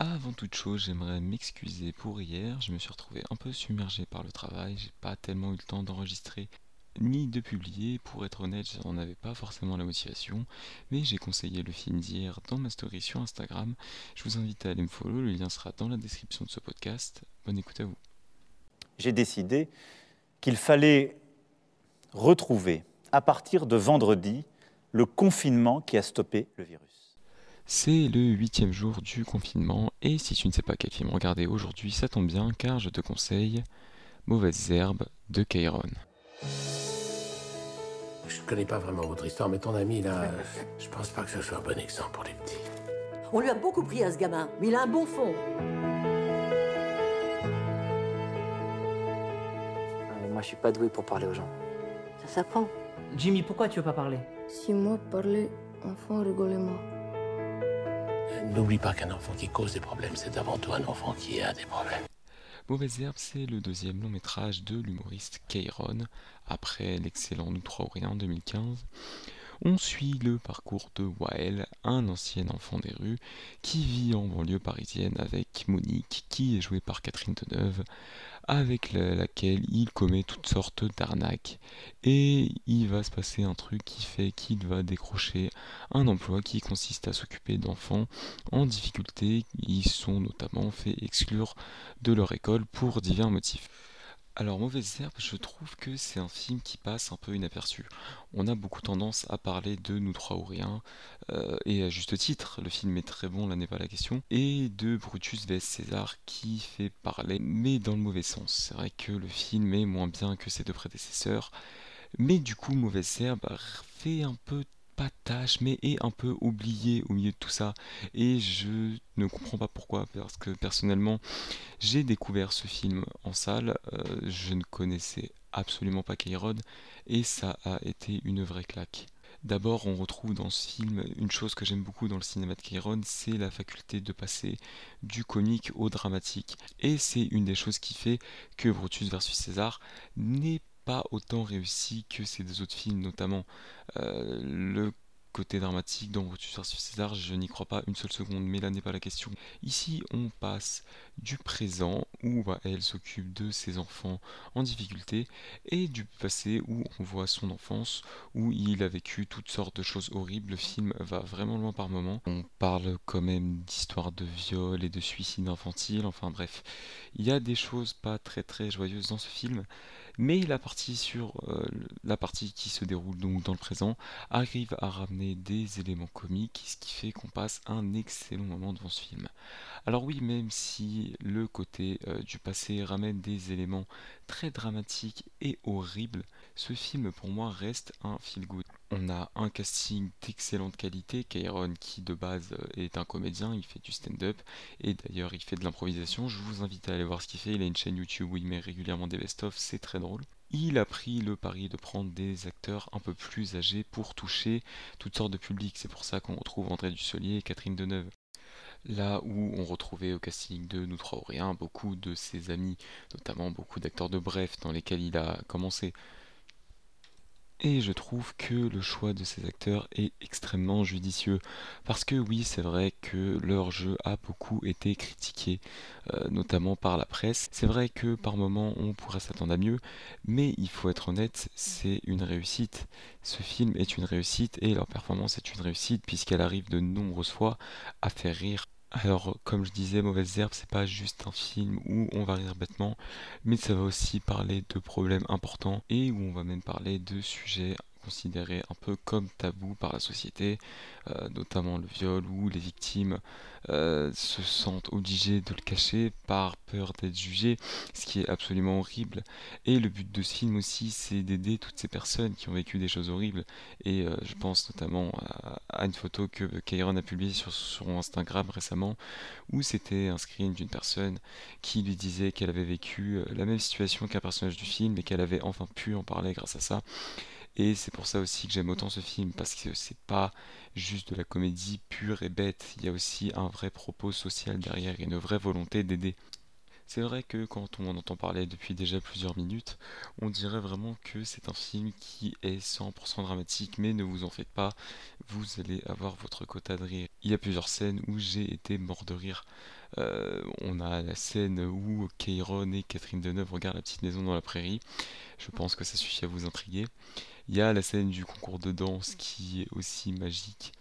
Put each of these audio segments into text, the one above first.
Avant toute chose, j'aimerais m'excuser pour hier. Je me suis retrouvé un peu submergé par le travail. J'ai pas tellement eu le temps d'enregistrer ni de publier. Pour être honnête, j'en avais pas forcément la motivation. Mais j'ai conseillé le film d'hier dans ma story sur Instagram. Je vous invite à aller me follow. Le lien sera dans la description de ce podcast. Bonne écoute à vous. J'ai décidé qu'il fallait retrouver, à partir de vendredi, le confinement qui a stoppé le virus. C'est le huitième jour du confinement et si tu ne sais pas quel film regarder aujourd'hui, ça tombe bien car je te conseille Mauvaises herbes de Kairon. Je connais pas vraiment votre histoire, mais ton ami là, je pense pas que ce soit un bon exemple pour les petits. On lui a beaucoup pris à ce gamin, mais il a un bon fond. Ah, mais moi, je suis pas doué pour parler aux gens. Ça s'apprend. Jimmy, pourquoi tu veux pas parler? Si moi parlais, enfant rigolait moi. N'oublie pas qu'un enfant qui cause des problèmes, c'est avant tout un enfant qui a des problèmes. Mauvaise herbe, c'est le deuxième long métrage de l'humoriste Kairon, après l'excellent Nous en 2015. On suit le parcours de Wael, un ancien enfant des rues, qui vit en banlieue parisienne avec Monique, qui est jouée par Catherine Deneuve, avec la- laquelle il commet toutes sortes d'arnaques. Et il va se passer un truc qui fait qu'il va décrocher un emploi qui consiste à s'occuper d'enfants en difficulté. Ils sont notamment fait exclure de leur école pour divers motifs. Alors, Mauvaise Herbe, je trouve que c'est un film qui passe un peu inaperçu. On a beaucoup tendance à parler de Nous trois ou rien, euh, et à juste titre, le film est très bon, là n'est pas la question, et de Brutus vs César qui fait parler, mais dans le mauvais sens. C'est vrai que le film est moins bien que ses deux prédécesseurs, mais du coup, Mauvaise Herbe fait un peu tâche, mais est un peu oublié au milieu de tout ça. Et je ne comprends pas pourquoi, parce que personnellement, j'ai découvert ce film en salle, euh, je ne connaissais absolument pas Kairon, et ça a été une vraie claque. D'abord, on retrouve dans ce film une chose que j'aime beaucoup dans le cinéma de Kairon, c'est la faculté de passer du comique au dramatique. Et c'est une des choses qui fait que Brutus vs César n'est pas autant réussi que ces deux autres films, notamment euh, le côté dramatique dans Brutus vs César, je n'y crois pas une seule seconde, mais là n'est pas la question. Ici, on passe du présent où bah, elle s'occupe de ses enfants en difficulté et du passé où on voit son enfance où il a vécu toutes sortes de choses horribles. Le film va vraiment loin par moments. On parle quand même d'histoires de viol et de suicide infantile. Enfin bref, il y a des choses pas très très joyeuses dans ce film. Mais la partie sur euh, la partie qui se déroule donc dans le présent arrive à ramener des éléments comiques, ce qui fait qu'on passe un excellent moment devant ce film. Alors oui, même si le côté euh, du passé ramène des éléments très dramatiques et horribles, ce film pour moi reste un feel good. On a un casting d'excellente qualité, Kairon qui de base euh, est un comédien, il fait du stand-up et d'ailleurs il fait de l'improvisation. Je vous invite à aller voir ce qu'il fait, il a une chaîne YouTube où il met régulièrement des best-of, c'est très drôle. Il a pris le pari de prendre des acteurs un peu plus âgés pour toucher toutes sortes de publics. C'est pour ça qu'on retrouve André Dussolier et Catherine Deneuve. Là où on retrouvait au casting de Nous trois ou rien beaucoup de ses amis, notamment beaucoup d'acteurs de Bref dans lesquels il a commencé. Et je trouve que le choix de ces acteurs est extrêmement judicieux. Parce que oui, c'est vrai que leur jeu a beaucoup été critiqué, euh, notamment par la presse. C'est vrai que par moments on pourrait s'attendre à mieux, mais il faut être honnête, c'est une réussite. Ce film est une réussite et leur performance est une réussite puisqu'elle arrive de nombreuses fois à faire rire. Alors, comme je disais, Mauvaise Herbe, c'est pas juste un film où on va rire bêtement, mais ça va aussi parler de problèmes importants et où on va même parler de sujets considérés un peu comme tabous par la société, euh, notamment le viol où les victimes euh, se sentent obligées de le cacher par peur d'être jugées, ce qui est absolument horrible. Et le but de ce film aussi, c'est d'aider toutes ces personnes qui ont vécu des choses horribles. Et euh, je pense notamment à, une photo que Kairon a publiée sur son Instagram récemment, où c'était un screen d'une personne qui lui disait qu'elle avait vécu la même situation qu'un personnage du film et qu'elle avait enfin pu en parler grâce à ça. Et c'est pour ça aussi que j'aime autant ce film, parce que c'est pas juste de la comédie pure et bête, il y a aussi un vrai propos social derrière et une vraie volonté d'aider. C'est vrai que quand on en entend parler depuis déjà plusieurs minutes, on dirait vraiment que c'est un film qui est 100% dramatique, mais ne vous en faites pas, vous allez avoir votre quota de rire. Il y a plusieurs scènes où j'ai été mort de rire. Euh, on a la scène où Kayron et Catherine Deneuve regardent la petite maison dans la prairie. Je pense que ça suffit à vous intriguer. Il y a la scène du concours de danse qui est aussi magique.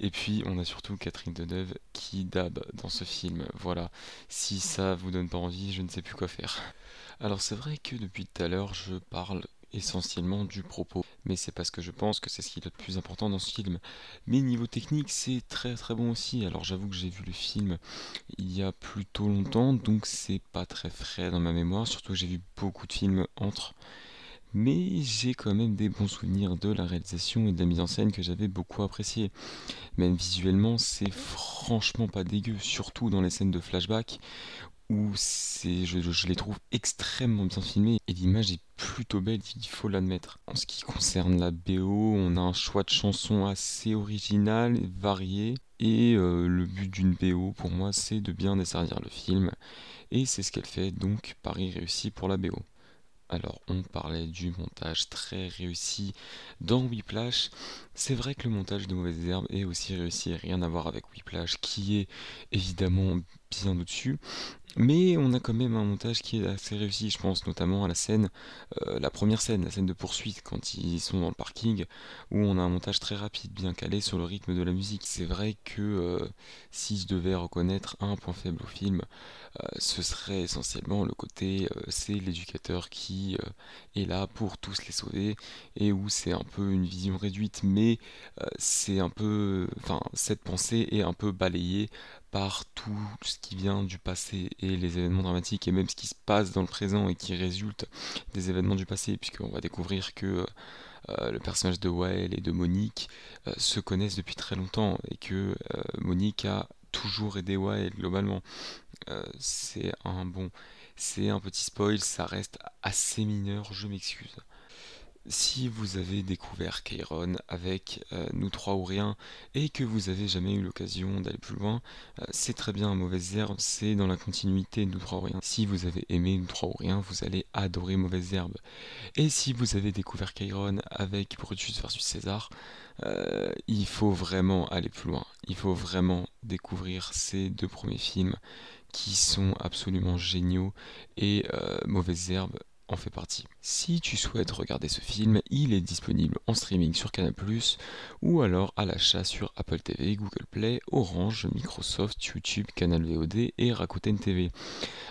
Et puis on a surtout Catherine Deneuve qui dab dans ce film. Voilà, si ça vous donne pas envie, je ne sais plus quoi faire. Alors c'est vrai que depuis tout à l'heure je parle essentiellement du propos, mais c'est parce que je pense que c'est ce qui est le plus important dans ce film. Mais niveau technique, c'est très très bon aussi. Alors j'avoue que j'ai vu le film il y a plutôt longtemps, donc c'est pas très frais dans ma mémoire, surtout que j'ai vu beaucoup de films entre mais j'ai quand même des bons souvenirs de la réalisation et de la mise en scène que j'avais beaucoup apprécié. Même visuellement, c'est franchement pas dégueu, surtout dans les scènes de flashback où c'est, je, les trouve extrêmement bien filmés et l'image est plutôt belle, il faut l'admettre. En ce qui concerne la BO, on a un choix de chansons assez original, varié, et euh, le but d'une BO pour moi c'est de bien desservir le film, et c'est ce qu'elle fait donc Paris réussi pour la BO. Alors on parlait du montage très réussi dans Whiplash. C'est vrai que le montage de Mauvaises Herbes est aussi réussi, rien à voir avec Whiplash qui est évidemment bien au-dessus. Mais on a quand même un montage qui est assez réussi, je pense notamment à la scène, euh, la première scène, la scène de poursuite, quand ils sont dans le parking, où on a un montage très rapide, bien calé sur le rythme de la musique. C'est vrai que euh, si je devais reconnaître un point faible au film, euh, ce serait essentiellement le côté, c'est l'éducateur qui est là pour tous les sauver, et où c'est un peu une vision réduite, mais c'est un peu, cette pensée est un peu balayée par tout ce qui vient du passé et les événements dramatiques et même ce qui se passe dans le présent et qui résulte des événements du passé, puisqu'on va découvrir que euh, le personnage de Wael et de Monique euh, se connaissent depuis très longtemps et que euh, Monique a toujours aidé Wael globalement. c'est un bon, c'est un petit spoil, ça reste assez mineur, je m'excuse. Si vous avez découvert Kairon avec euh, Nous trois ou rien et que vous avez jamais eu l'occasion d'aller plus loin, euh, c'est très bien Mauvaise Herbe, c'est dans la continuité de Nous trois ou rien. Si vous avez aimé Nous trois ou rien, vous allez adorer Mauvaise Herbe. Et si vous avez découvert Kairon avec Brutus versus César, euh, il faut vraiment aller plus loin. Il faut vraiment découvrir ces deux premiers films qui sont absolument géniaux et Mauvaise Herbe en fait partie. Si tu souhaites regarder ce film, il est disponible en streaming sur Canal+, ou alors à l'achat sur Apple TV, Google Play, Orange, Microsoft, YouTube, Canal VOD et Rakuten TV.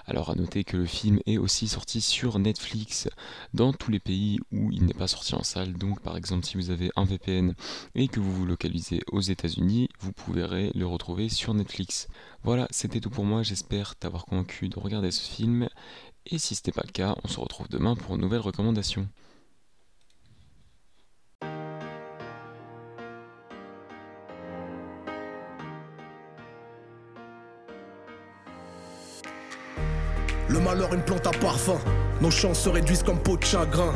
Alors à noter que le film est aussi sorti sur Netflix dans tous les pays où il n'est pas sorti en salle. Donc par exemple si vous avez un VPN et que vous vous localisez aux États-Unis, vous pourrez le retrouver sur Netflix. Voilà, c'était tout pour moi, j'espère t'avoir convaincu de regarder ce film et si ce n'est pas le cas, on se retrouve demain pour une nouvelle recommandation. Le malheur, une plante à parfum. Nos chances se réduisent comme peau de chagrin.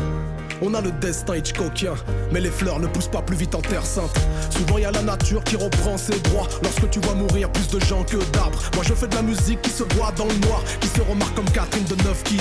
On a le destin Hitchcockien, mais les fleurs ne poussent pas plus vite en terre sainte. Souvent y a la nature qui reprend ses droits. Lorsque tu vois mourir plus de gens que d'arbres. Moi je fais de la musique qui se voit dans le noir, qui se remarque comme Catherine de Neuf qui